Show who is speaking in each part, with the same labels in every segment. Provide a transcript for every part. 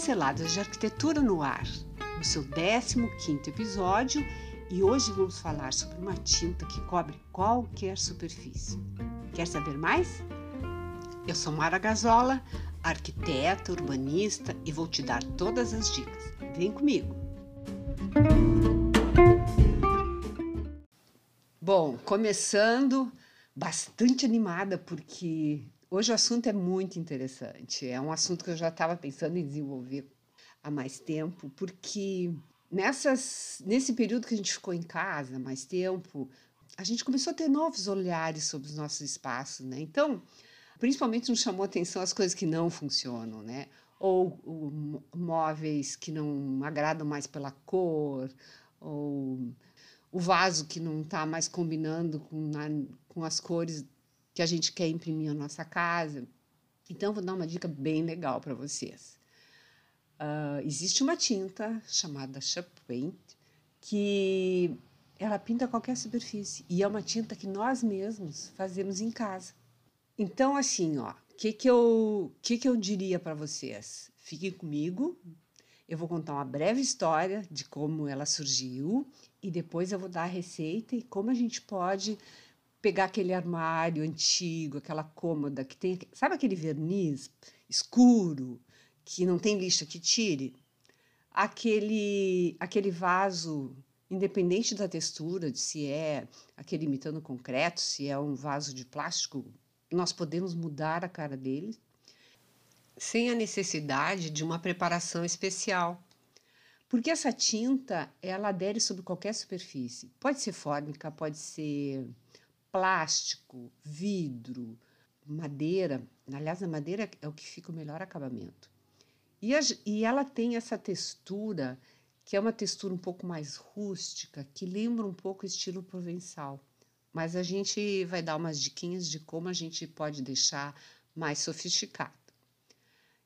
Speaker 1: Pinceladas de Arquitetura no Ar, no seu 15 episódio, e hoje vamos falar sobre uma tinta que cobre qualquer superfície. Quer saber mais? Eu sou Mara Gazola, arquiteta, urbanista e vou te dar todas as dicas. Vem comigo! Bom, começando bastante animada porque Hoje o assunto é muito interessante. É um assunto que eu já estava pensando em desenvolver há mais tempo, porque nessas, nesse período que a gente ficou em casa mais tempo, a gente começou a ter novos olhares sobre os nossos espaços, né? Então, principalmente nos chamou atenção as coisas que não funcionam, né? Ou, ou móveis que não agradam mais pela cor, ou o vaso que não está mais combinando com, com as cores que a gente quer imprimir na nossa casa. Então, vou dar uma dica bem legal para vocês. Uh, existe uma tinta chamada Shop Paint que ela pinta qualquer superfície e é uma tinta que nós mesmos fazemos em casa. Então, assim, ó, o que, que, eu, que, que eu diria para vocês? Fiquem comigo, eu vou contar uma breve história de como ela surgiu e depois eu vou dar a receita e como a gente pode pegar aquele armário antigo, aquela cômoda que tem, sabe aquele verniz escuro que não tem lixa que tire? Aquele aquele vaso, independente da textura, de se é aquele imitando concreto, se é um vaso de plástico, nós podemos mudar a cara dele sem a necessidade de uma preparação especial. Porque essa tinta, ela adere sobre qualquer superfície. Pode ser fórmica, pode ser plástico, vidro, madeira. Aliás, a madeira é o que fica o melhor acabamento. E, a, e ela tem essa textura, que é uma textura um pouco mais rústica, que lembra um pouco o estilo provençal. Mas a gente vai dar umas diquinhas de como a gente pode deixar mais sofisticado.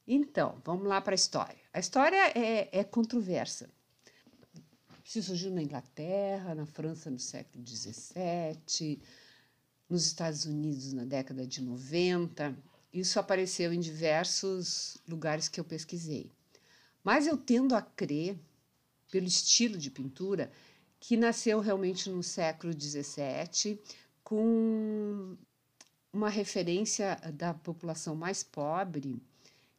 Speaker 1: Então, vamos lá para a história. A história é, é controversa. Se surgiu na Inglaterra, na França no século XVII, nos Estados Unidos na década de 90. Isso apareceu em diversos lugares que eu pesquisei. Mas eu tendo a crer, pelo estilo de pintura, que nasceu realmente no século XVII, com uma referência da população mais pobre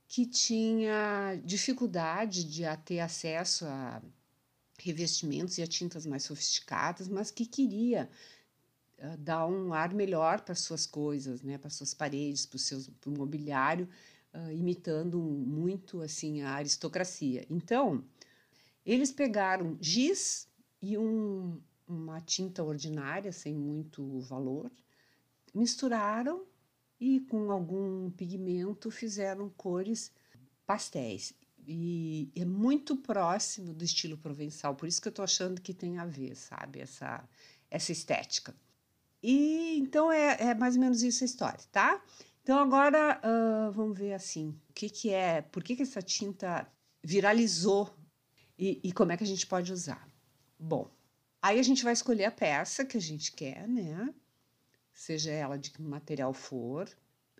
Speaker 1: que tinha dificuldade de ter acesso a revestimentos e a tintas mais sofisticadas, mas que queria dar um ar melhor para suas coisas, né, para suas paredes, para o seu mobiliário, uh, imitando muito assim a aristocracia. Então, eles pegaram giz e um, uma tinta ordinária sem muito valor, misturaram e com algum pigmento fizeram cores pastéis. E é muito próximo do estilo provençal, por isso que eu estou achando que tem a ver, sabe, essa, essa estética. E então é, é mais ou menos isso a história, tá? Então agora uh, vamos ver assim, o que, que é, por que, que essa tinta viralizou e, e como é que a gente pode usar. Bom, aí a gente vai escolher a peça que a gente quer, né? Seja ela de que material for,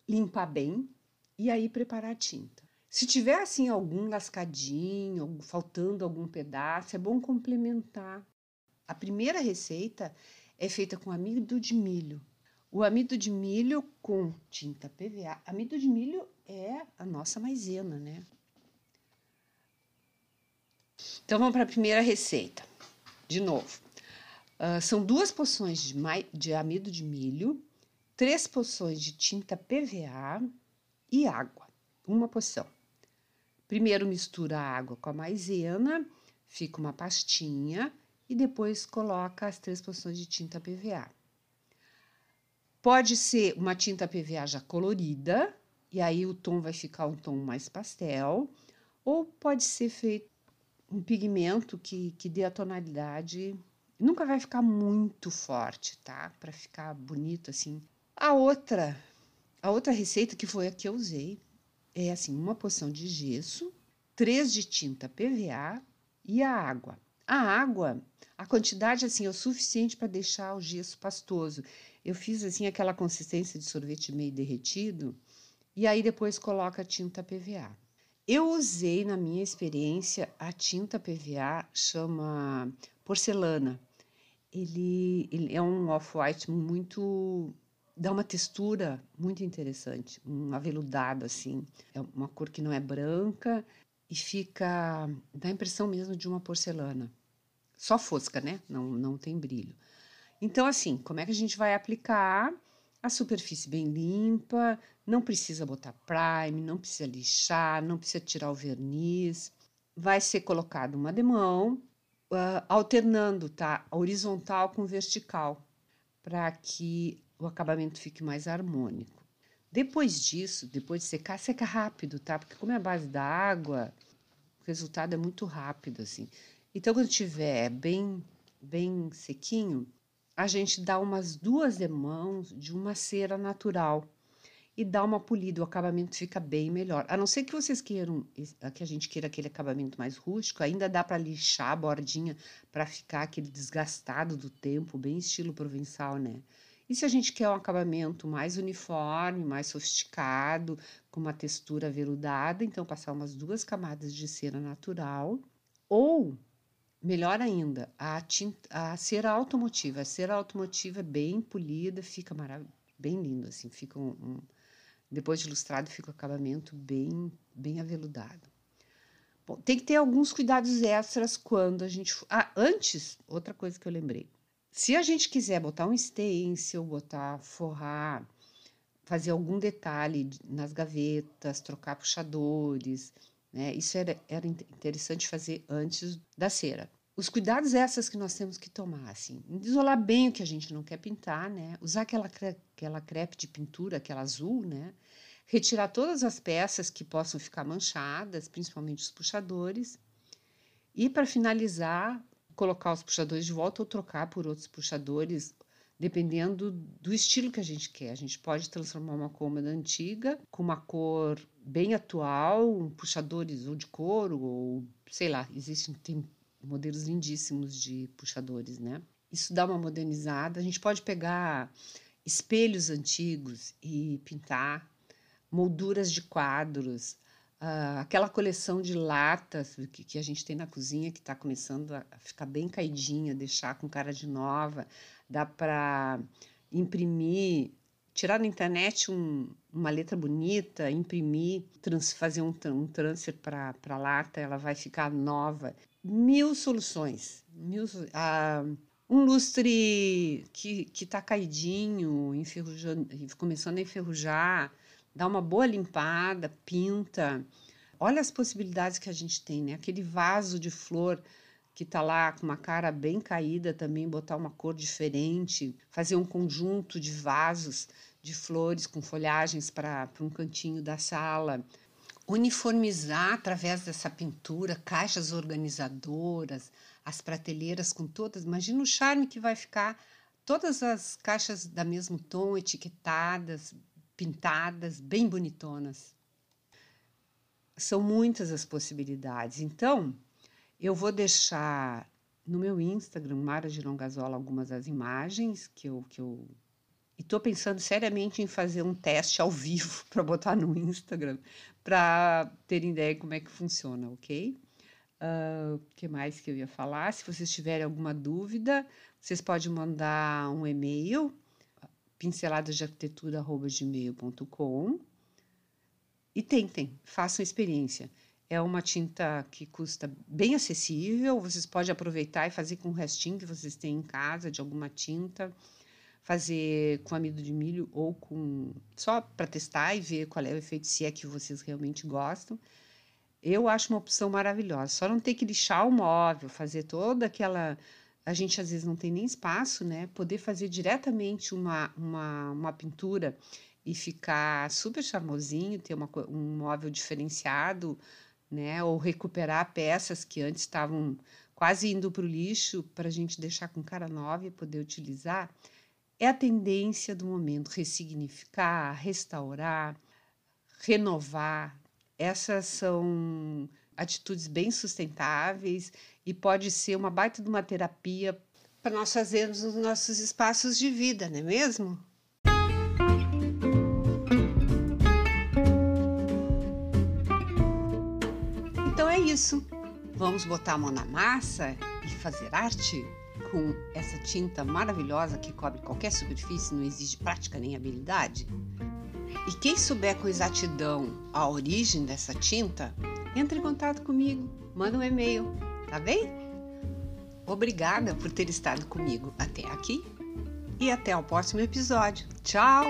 Speaker 1: limpar bem e aí preparar a tinta. Se tiver assim algum lascadinho, faltando algum pedaço, é bom complementar. A primeira receita é feita com amido de milho. O amido de milho com tinta PVA. Amido de milho é a nossa maisena, né? Então vamos para a primeira receita. De novo, uh, são duas porções de, de amido de milho, três porções de tinta PVA e água, uma porção. Primeiro mistura a água com a maisena, fica uma pastinha e depois coloca as três porções de tinta PVA. Pode ser uma tinta PVA já colorida, e aí o tom vai ficar um tom mais pastel, ou pode ser feito um pigmento que, que dê a tonalidade. Nunca vai ficar muito forte, tá? Para ficar bonito assim. A outra, a outra receita que foi a que eu usei é assim, uma porção de gesso, três de tinta PVA e a água. A água, a quantidade assim é o suficiente para deixar o gesso pastoso. Eu fiz assim aquela consistência de sorvete meio derretido e aí depois coloca a tinta PVA. Eu usei, na minha experiência, a tinta PVA chama porcelana. Ele, ele é um off-white muito. dá uma textura muito interessante, um aveludado assim. É uma cor que não é branca e fica. dá a impressão mesmo de uma porcelana. Só fosca, né? Não, não tem brilho. Então, assim, como é que a gente vai aplicar? A superfície bem limpa, não precisa botar prime, não precisa lixar, não precisa tirar o verniz. Vai ser colocado uma demão, uh, alternando, tá? Horizontal com vertical, para que o acabamento fique mais harmônico. Depois disso, depois de secar, seca rápido, tá? Porque como é a base da água, o resultado é muito rápido, assim. Então, quando tiver bem, bem sequinho, a gente dá umas duas demãos de uma cera natural e dá uma polida, o acabamento fica bem melhor. A não ser que vocês queiram, que a gente queira aquele acabamento mais rústico, ainda dá para lixar a bordinha para ficar aquele desgastado do tempo, bem estilo provençal, né? E se a gente quer um acabamento mais uniforme, mais sofisticado, com uma textura veludada, então passar umas duas camadas de cera natural ou Melhor ainda, a, tinta, a cera automotiva. A cera automotiva é bem polida, fica bem lindo, assim, fica um, um, depois de ilustrado fica o acabamento bem, bem aveludado. Bom, tem que ter alguns cuidados extras quando a gente. Ah, antes, outra coisa que eu lembrei. Se a gente quiser botar um stencil, botar, forrar, fazer algum detalhe nas gavetas, trocar puxadores, né? Isso era, era interessante fazer antes da cera. Os cuidados essas que nós temos que tomar, assim, isolar bem o que a gente não quer pintar, né? Usar aquela, aquela crepe de pintura, aquela azul, né? Retirar todas as peças que possam ficar manchadas, principalmente os puxadores. E para finalizar, colocar os puxadores de volta ou trocar por outros puxadores dependendo do estilo que a gente quer. A gente pode transformar uma cômoda antiga com uma cor bem atual, puxadores ou de couro, ou sei lá, existem tem modelos lindíssimos de puxadores, né? Isso dá uma modernizada. A gente pode pegar espelhos antigos e pintar, molduras de quadros, uh, aquela coleção de latas que, que, a gente tem na cozinha que está começando a ficar bem caidinha, deixar com cara de nova dá para imprimir, tirar na internet um, uma letra bonita, imprimir, trans, fazer um, um transfer para a lata, ela vai ficar nova. Mil soluções. Mil, ah, um lustre que está caidinho, enferrujando, começando a enferrujar, dá uma boa limpada, pinta. Olha as possibilidades que a gente tem, né? Aquele vaso de flor que está lá com uma cara bem caída também, botar uma cor diferente, fazer um conjunto de vasos de flores com folhagens para um cantinho da sala. Uniformizar através dessa pintura caixas organizadoras, as prateleiras com todas. Imagina o charme que vai ficar todas as caixas da mesmo tom, etiquetadas, pintadas, bem bonitonas. São muitas as possibilidades. Então, eu vou deixar no meu Instagram, Mara de algumas das imagens que eu. Que eu... E estou pensando seriamente em fazer um teste ao vivo para botar no Instagram, para terem ideia como é que funciona, ok? O uh, que mais que eu ia falar? Se vocês tiverem alguma dúvida, vocês podem mandar um e-mail, pinceladasdearquitetura.gmail.com e tentem, façam experiência. É uma tinta que custa bem acessível, vocês podem aproveitar e fazer com o restinho que vocês têm em casa de alguma tinta, fazer com amido de milho ou com só para testar e ver qual é o efeito se é que vocês realmente gostam. Eu acho uma opção maravilhosa. Só não ter que lixar o móvel, fazer toda aquela a gente às vezes não tem nem espaço, né? Poder fazer diretamente uma, uma, uma pintura e ficar super charmosinho, ter uma, um móvel diferenciado, né? Ou recuperar peças que antes estavam quase indo para o lixo para a gente deixar com cara nova e poder utilizar, é a tendência do momento ressignificar, restaurar, renovar. Essas são atitudes bem sustentáveis e pode ser uma baita de uma terapia para nós fazermos os nossos espaços de vida, não é mesmo? isso, vamos botar a mão na massa e fazer arte com essa tinta maravilhosa que cobre qualquer superfície, não exige prática nem habilidade? E quem souber com exatidão a origem dessa tinta, entre em contato comigo, manda um e-mail, tá bem? Obrigada por ter estado comigo até aqui e até o próximo episódio. Tchau!